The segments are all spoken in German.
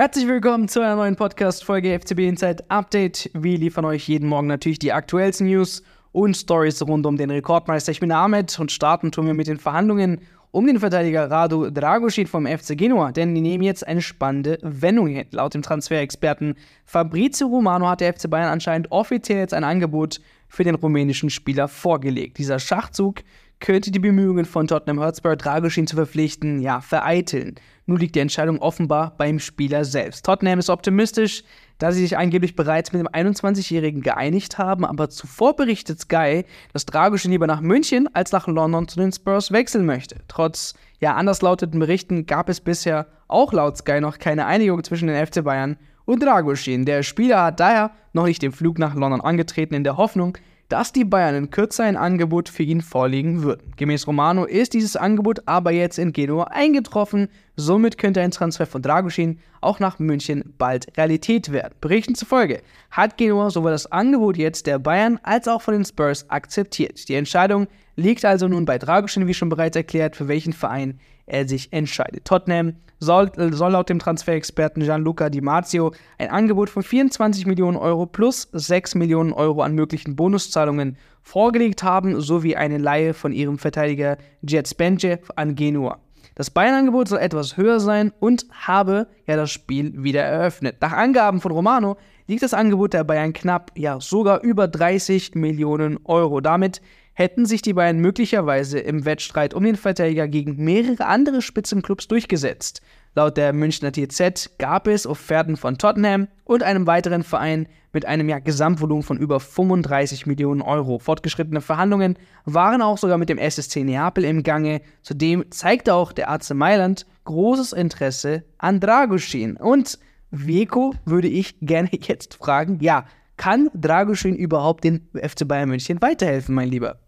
Herzlich willkommen zu einer neuen Podcast-Folge FCB Inside Update. Wir liefern euch jeden Morgen natürlich die aktuellsten News und Stories rund um den Rekordmeister. Ich bin Ahmed und starten tun wir mit den Verhandlungen um den Verteidiger Radu Dragusin vom FC Genua, denn die nehmen jetzt eine spannende Wendung hin. Laut dem Transferexperten Fabrizio Romano hat der FC Bayern anscheinend offiziell jetzt ein Angebot für den rumänischen Spieler vorgelegt. Dieser Schachzug könnte die Bemühungen von Tottenham Hotspur, Dragusin zu verpflichten, ja, vereiteln. Nun liegt die Entscheidung offenbar beim Spieler selbst. Tottenham ist optimistisch, da sie sich angeblich bereits mit dem 21-Jährigen geeinigt haben, aber zuvor berichtet Sky, dass Dragusin lieber nach München als nach London zu den Spurs wechseln möchte. Trotz ja anderslautenden Berichten gab es bisher auch laut Sky noch keine Einigung zwischen den FC Bayern und Dragusin. Der Spieler hat daher noch nicht den Flug nach London angetreten, in der Hoffnung, dass die Bayern in Kürze ein Angebot für ihn vorlegen würden. Gemäß Romano ist dieses Angebot aber jetzt in Genua eingetroffen. Somit könnte ein Transfer von Dragusin auch nach München bald Realität werden. Berichten zufolge hat Genua sowohl das Angebot jetzt der Bayern als auch von den Spurs akzeptiert. Die Entscheidung liegt also nun bei Dragusin, wie schon bereits erklärt, für welchen Verein er sich entscheidet. Tottenham soll, soll laut dem Transferexperten Gianluca Di Marzio ein Angebot von 24 Millionen Euro plus 6 Millionen Euro an möglichen Bonuszahlungen vorgelegt haben, sowie eine Leihe von ihrem Verteidiger Jet Spence an Genua. Das Bayern-Angebot soll etwas höher sein und habe ja das Spiel wieder eröffnet. Nach Angaben von Romano liegt das Angebot der Bayern knapp, ja sogar über 30 Millionen Euro. Damit hätten sich die beiden möglicherweise im Wettstreit um den Verteidiger gegen mehrere andere Spitzenclubs durchgesetzt. Laut der Münchner TZ gab es Offerten von Tottenham und einem weiteren Verein mit einem ja, Gesamtvolumen von über 35 Millionen Euro. Fortgeschrittene Verhandlungen waren auch sogar mit dem SSC Neapel im Gange. Zudem zeigte auch der AC Mailand großes Interesse an Dragusin. Und Veko würde ich gerne jetzt fragen, ja, kann Dragusin überhaupt den FC Bayern München weiterhelfen, mein Lieber?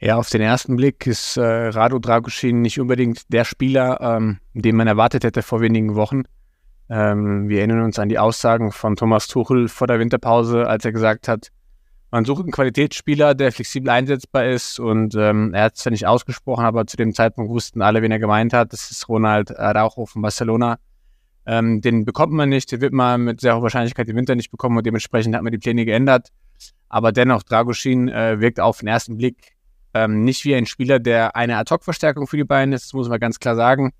Ja, auf den ersten Blick ist äh, Rado Dragusin nicht unbedingt der Spieler, ähm, den man erwartet hätte vor wenigen Wochen. Ähm, wir erinnern uns an die Aussagen von Thomas Tuchel vor der Winterpause, als er gesagt hat, man sucht einen Qualitätsspieler, der flexibel einsetzbar ist und ähm, er hat es zwar nicht ausgesprochen, aber zu dem Zeitpunkt wussten alle, wen er gemeint hat. Das ist Ronald Araujo von Barcelona. Ähm, den bekommt man nicht, den wird man mit sehr hoher Wahrscheinlichkeit im Winter nicht bekommen und dementsprechend hat man die Pläne geändert. Aber dennoch, Dragusin äh, wirkt auf den ersten Blick ähm, nicht wie ein Spieler, der eine Ad-Hoc-Verstärkung für die Bayern ist, das muss man ganz klar sagen.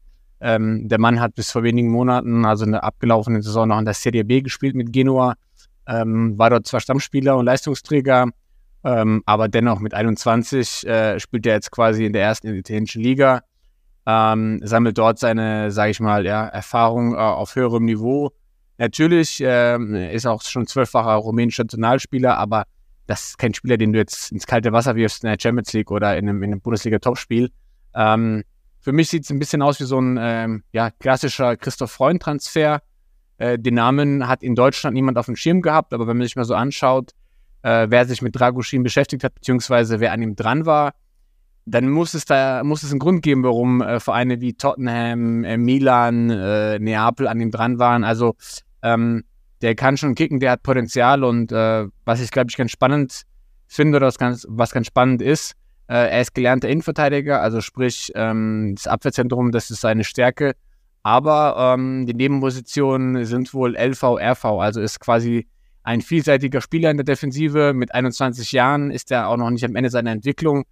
Ähm, der Mann hat bis vor wenigen Monaten, also in der abgelaufenen Saison, noch in der Serie B gespielt mit Genua, ähm, war dort zwar Stammspieler und Leistungsträger, ähm, aber dennoch mit 21 äh, spielt er jetzt quasi in der ersten italienischen Liga, ähm, sammelt dort seine, sage ich mal, ja, Erfahrung äh, auf höherem Niveau. Natürlich äh, ist auch schon zwölffacher rumänischer Nationalspieler, aber das ist kein Spieler, den du jetzt ins kalte Wasser wirfst in der Champions League oder in einem, in einem Bundesliga-Topspiel. Ähm, für mich sieht es ein bisschen aus wie so ein ähm, ja, klassischer Christoph Freund-Transfer. Äh, den Namen hat in Deutschland niemand auf dem Schirm gehabt, aber wenn man sich mal so anschaut, äh, wer sich mit Dragusin beschäftigt hat, beziehungsweise wer an ihm dran war, dann muss es da muss es einen Grund geben, warum äh, Vereine wie Tottenham, äh, Milan, äh, Neapel an ihm dran waren. Also ähm, der kann schon kicken, der hat Potenzial und äh, was ich, glaube ich, ganz spannend finde oder was ganz, was ganz spannend ist, äh, er ist gelernter Innenverteidiger, also sprich, ähm, das Abwehrzentrum, das ist seine Stärke, aber ähm, die Nebenpositionen sind wohl LV, RV, also ist quasi ein vielseitiger Spieler in der Defensive. Mit 21 Jahren ist er auch noch nicht am Ende seiner Entwicklung.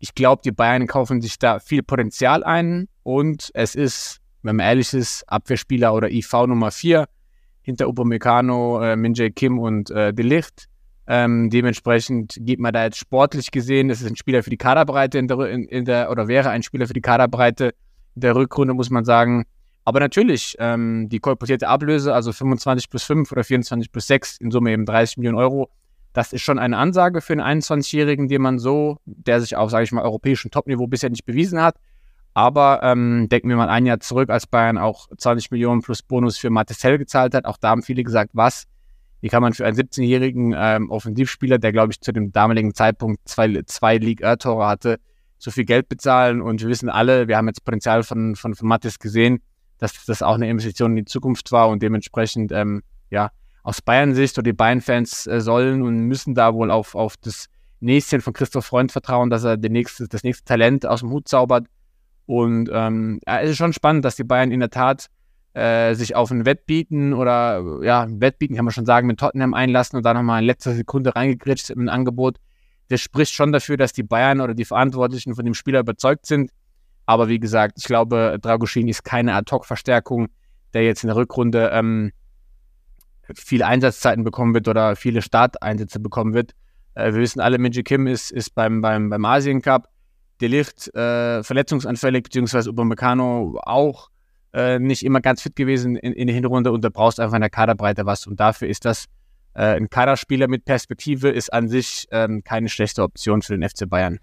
Ich glaube, die Bayern kaufen sich da viel Potenzial ein und es ist, wenn man ehrlich ist, Abwehrspieler oder IV Nummer 4 hinter Upamecano, äh, Minjay Kim und äh, Delicht. Ähm, dementsprechend geht man da jetzt sportlich gesehen, das ist ein Spieler für die Kaderbreite in der, in, in der oder wäre ein Spieler für die Kaderbreite in der Rückrunde, muss man sagen. Aber natürlich, ähm, die kolportierte Ablöse, also 25 plus 5 oder 24 plus 6, in Summe eben 30 Millionen Euro, das ist schon eine Ansage für einen 21-Jährigen, den man so, der sich auf, sage ich mal, europäischem Topniveau bisher nicht bewiesen hat. Aber ähm, denken wir mal ein Jahr zurück, als Bayern auch 20 Millionen plus Bonus für Martesel gezahlt hat. Auch da haben viele gesagt, was? Wie kann man für einen 17-jährigen ähm, Offensivspieler, der, glaube ich, zu dem damaligen Zeitpunkt zwei, zwei League-Tore hatte, so viel Geld bezahlen? Und wir wissen alle, wir haben jetzt Potenzial von, von, von Mattes gesehen, dass das auch eine Investition in die Zukunft war und dementsprechend, ähm, ja, aus Bayern-Sicht oder die Bayern-Fans äh, sollen und müssen da wohl auf, auf das Nächsten von Christoph Freund vertrauen, dass er den nächste, das nächste Talent aus dem Hut zaubert und ähm, ja, es ist schon spannend, dass die Bayern in der Tat äh, sich auf ein Wettbieten oder ja, Wettbieten kann man schon sagen, mit Tottenham einlassen und dann nochmal in letzter Sekunde reingegritscht im Angebot. Das spricht schon dafür, dass die Bayern oder die Verantwortlichen von dem Spieler überzeugt sind. Aber wie gesagt, ich glaube, Dragoschin ist keine Ad-Hoc-Verstärkung, der jetzt in der Rückrunde ähm, viele Einsatzzeiten bekommen wird oder viele Starteinsätze bekommen wird. Äh, wir wissen alle, Minji Kim ist, ist beim, beim, beim Asien Cup. Delicht äh, verletzungsanfällig, beziehungsweise Upamecano auch äh, nicht immer ganz fit gewesen in, in der Hinrunde und da brauchst einfach in der Kaderbreite was. Und dafür ist das äh, ein Kaderspieler mit Perspektive, ist an sich ähm, keine schlechte Option für den FC Bayern.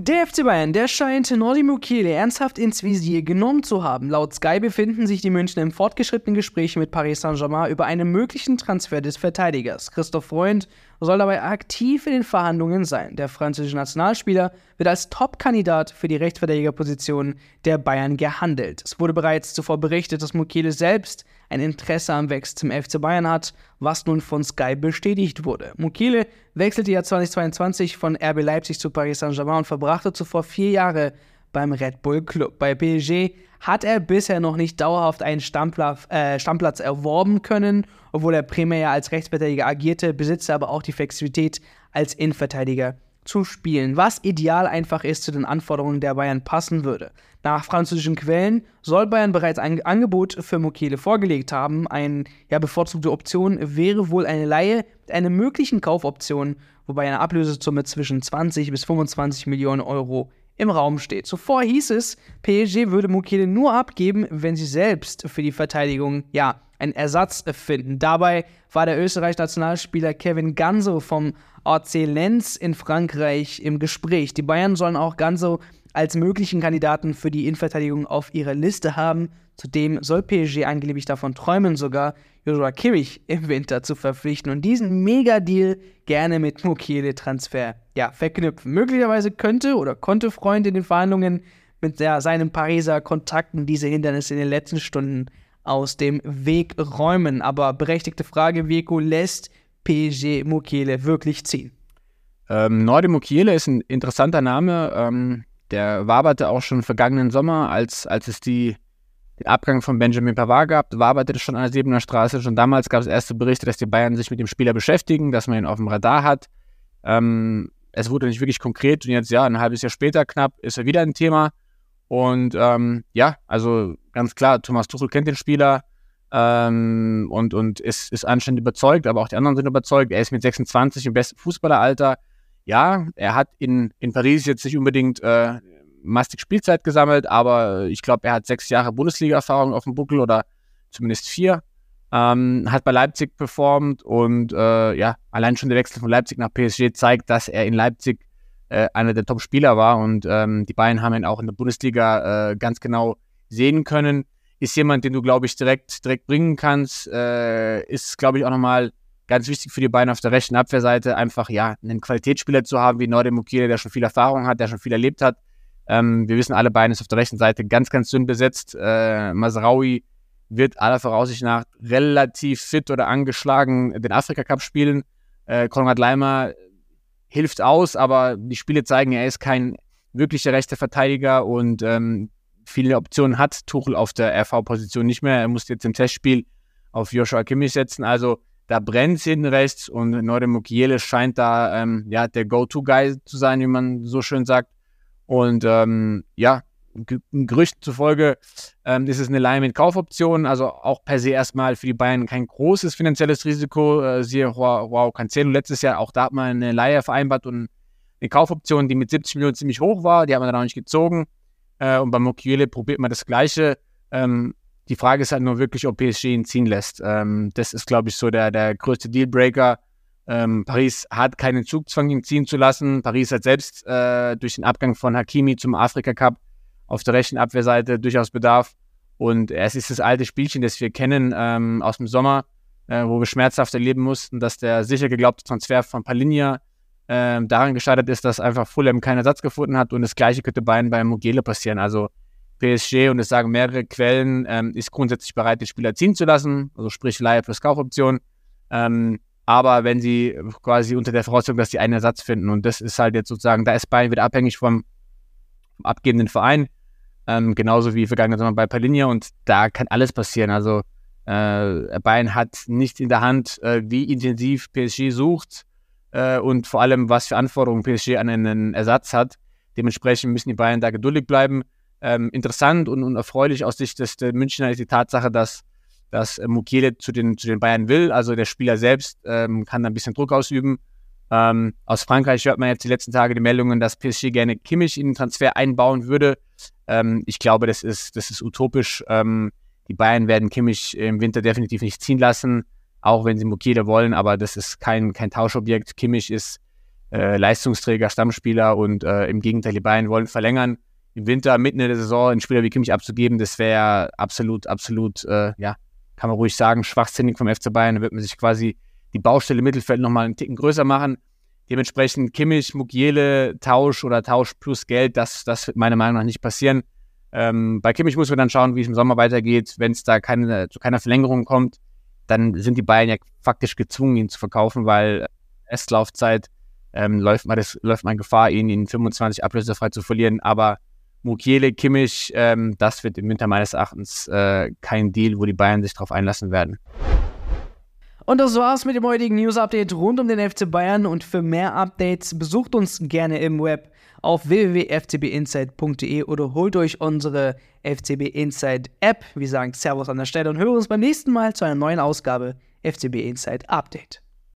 Der FC Bayern, der scheint Nordi Mukiele ernsthaft ins Visier genommen zu haben. Laut Sky befinden sich die München im fortgeschrittenen Gespräch mit Paris Saint-Germain über einen möglichen Transfer des Verteidigers. Christoph Freund soll dabei aktiv in den Verhandlungen sein. Der französische Nationalspieler wird als Top-Kandidat für die Rechtsverteidigerposition der Bayern gehandelt. Es wurde bereits zuvor berichtet, dass Mukiele selbst ein Interesse am Wechsel zum FC Bayern hat, was nun von Sky bestätigt wurde. Mukiele wechselte ja 2022 von RB Leipzig zu Paris Saint-Germain und verbrachte zuvor vier Jahre beim Red Bull Club. Bei PSG hat er bisher noch nicht dauerhaft einen Stammplatz, äh, Stammplatz erworben können, obwohl er primär als Rechtsverteidiger agierte, besitzt er aber auch die Flexibilität als Innenverteidiger zu spielen, was ideal einfach ist zu den Anforderungen der Bayern passen würde. Nach französischen Quellen soll Bayern bereits ein Angebot für Mokele vorgelegt haben. Eine ja, bevorzugte Option wäre wohl eine Laie mit einer möglichen Kaufoption, wobei eine Ablösesumme zwischen 20 bis 25 Millionen Euro im Raum steht. Zuvor hieß es, PSG würde Mukele nur abgeben, wenn sie selbst für die Verteidigung, ja, einen Ersatz finden. Dabei war der Österreich-Nationalspieler Kevin Ganso vom AC Lens in Frankreich im Gespräch. Die Bayern sollen auch Ganso als möglichen Kandidaten für die Innenverteidigung auf ihrer Liste haben. Zudem soll PSG angeblich davon träumen, sogar Joshua Kimmich im Winter zu verpflichten und diesen Mega-Deal gerne mit Mukiele-Transfer ja, verknüpfen. Möglicherweise könnte oder konnte Freund in den Verhandlungen mit der, seinen Pariser Kontakten diese Hindernisse in den letzten Stunden aus dem Weg räumen. Aber berechtigte Frage, Veko lässt PSG Mukiele wirklich ziehen? Ähm, Norde Mukiele ist ein interessanter Name. Ähm, der waberte auch schon vergangenen Sommer, als, als es die, den Abgang von Benjamin Pavard gab, waberte schon an der Siebener Straße. Schon damals gab es erste Berichte, dass die Bayern sich mit dem Spieler beschäftigen, dass man ihn auf dem Radar hat. Ähm, es wurde nicht wirklich konkret und jetzt, ja, ein halbes Jahr später knapp ist er wieder ein Thema. Und ähm, ja, also ganz klar, Thomas Tuchel kennt den Spieler ähm, und, und ist, ist anscheinend überzeugt, aber auch die anderen sind überzeugt. Er ist mit 26 im besten Fußballeralter ja, er hat in, in Paris jetzt nicht unbedingt äh, mastig Spielzeit gesammelt, aber ich glaube, er hat sechs Jahre Bundesliga-Erfahrung auf dem Buckel oder zumindest vier. Ähm, hat bei Leipzig performt und äh, ja, allein schon der Wechsel von Leipzig nach PSG zeigt, dass er in Leipzig äh, einer der Top-Spieler war und ähm, die Bayern haben ihn auch in der Bundesliga äh, ganz genau sehen können. Ist jemand, den du, glaube ich, direkt, direkt bringen kannst. Äh, ist, glaube ich, auch nochmal ganz wichtig für die beiden auf der rechten Abwehrseite, einfach ja, einen Qualitätsspieler zu haben wie Nordem Mukile, der schon viel Erfahrung hat, der schon viel erlebt hat. Ähm, wir wissen alle beiden ist auf der rechten Seite ganz, ganz dünn besetzt. Äh, Masraoui wird aller Voraussicht nach relativ fit oder angeschlagen den Afrika Cup spielen. Äh, Konrad Leimer hilft aus, aber die Spiele zeigen, er ist kein wirklicher rechter Verteidiger und ähm, viele Optionen hat Tuchel auf der RV-Position nicht mehr. Er muss jetzt im Testspiel auf Joshua Kimmich setzen. Also da brennt hinten rechts und Norde Mukiele scheint da ähm, ja, der Go-To-Guy zu sein, wie man so schön sagt. Und ähm, ja, Gerüchten zufolge ähm, ist es eine Leihe mit Kaufoption, also auch per se erstmal für die Bayern kein großes finanzielles Risiko. Äh, siehe Wow Cancelo letztes Jahr, auch da hat man eine Leihe vereinbart und eine Kaufoption, die mit 70 Millionen ziemlich hoch war, die hat man dann auch nicht gezogen. Äh, und bei Mukiele probiert man das Gleiche. Ähm, die Frage ist halt nur wirklich, ob PSG ihn ziehen lässt. Ähm, das ist, glaube ich, so der, der größte Dealbreaker. Ähm, Paris hat keinen Zugzwang, ihn ziehen zu lassen. Paris hat selbst äh, durch den Abgang von Hakimi zum Afrika Cup auf der rechten Abwehrseite durchaus Bedarf. Und es ist das alte Spielchen, das wir kennen ähm, aus dem Sommer, äh, wo wir schmerzhaft erleben mussten, dass der sicher geglaubte Transfer von Palinja äh, daran gescheitert ist, dass einfach Fulham keinen Ersatz gefunden hat. Und das Gleiche könnte bei, bei Mugele passieren. Also PSG, und es sagen mehrere Quellen, ähm, ist grundsätzlich bereit, den Spieler ziehen zu lassen, also sprich Leihe plus Kaufoption. Ähm, aber wenn sie quasi unter der Voraussetzung, dass sie einen Ersatz finden, und das ist halt jetzt sozusagen, da ist Bayern wieder abhängig vom, vom abgebenden Verein. Ähm, genauso wie vergangene Sommer bei Palinja und da kann alles passieren. Also äh, Bayern hat nicht in der Hand, äh, wie intensiv PSG sucht äh, und vor allem, was für Anforderungen PSG an einen Ersatz hat. Dementsprechend müssen die Bayern da geduldig bleiben. Ähm, interessant und, und, erfreulich aus Sicht des, Münchner ist die Tatsache, dass, dass Mukiele zu den, zu den Bayern will. Also der Spieler selbst ähm, kann da ein bisschen Druck ausüben. Ähm, aus Frankreich hört man jetzt die letzten Tage die Meldungen, dass PSG gerne Kimmich in den Transfer einbauen würde. Ähm, ich glaube, das ist, das ist utopisch. Ähm, die Bayern werden Kimmich im Winter definitiv nicht ziehen lassen, auch wenn sie Mukiele wollen, aber das ist kein, kein Tauschobjekt. Kimmich ist äh, Leistungsträger, Stammspieler und äh, im Gegenteil, die Bayern wollen verlängern. Im Winter, mitten in der Saison, einen Spieler wie Kimmich abzugeben, das wäre absolut, absolut, äh, ja, kann man ruhig sagen, schwachsinnig vom FC Bayern. Da wird man sich quasi die Baustelle Mittelfeld nochmal einen Ticken größer machen. Dementsprechend Kimmich, Mugiele, Tausch oder Tausch plus Geld, das, das wird meiner Meinung nach nicht passieren. Ähm, bei Kimmich muss man dann schauen, wie es im Sommer weitergeht. Wenn es da keine, zu keiner Verlängerung kommt, dann sind die Bayern ja faktisch gezwungen, ihn zu verkaufen, weil Restlaufzeit ähm, läuft, man das, läuft man Gefahr, ihn in 25 ablösefrei zu verlieren. Aber Mukiele, Kimmich, ähm, das wird im Winter meines Erachtens äh, kein Deal, wo die Bayern sich darauf einlassen werden. Und das war's mit dem heutigen News-Update rund um den FC Bayern. Und für mehr Updates besucht uns gerne im Web auf www.ftbinsight.de oder holt euch unsere FCB Insight App. Wir sagen Servus an der Stelle und hören uns beim nächsten Mal zu einer neuen Ausgabe FCB Insight Update.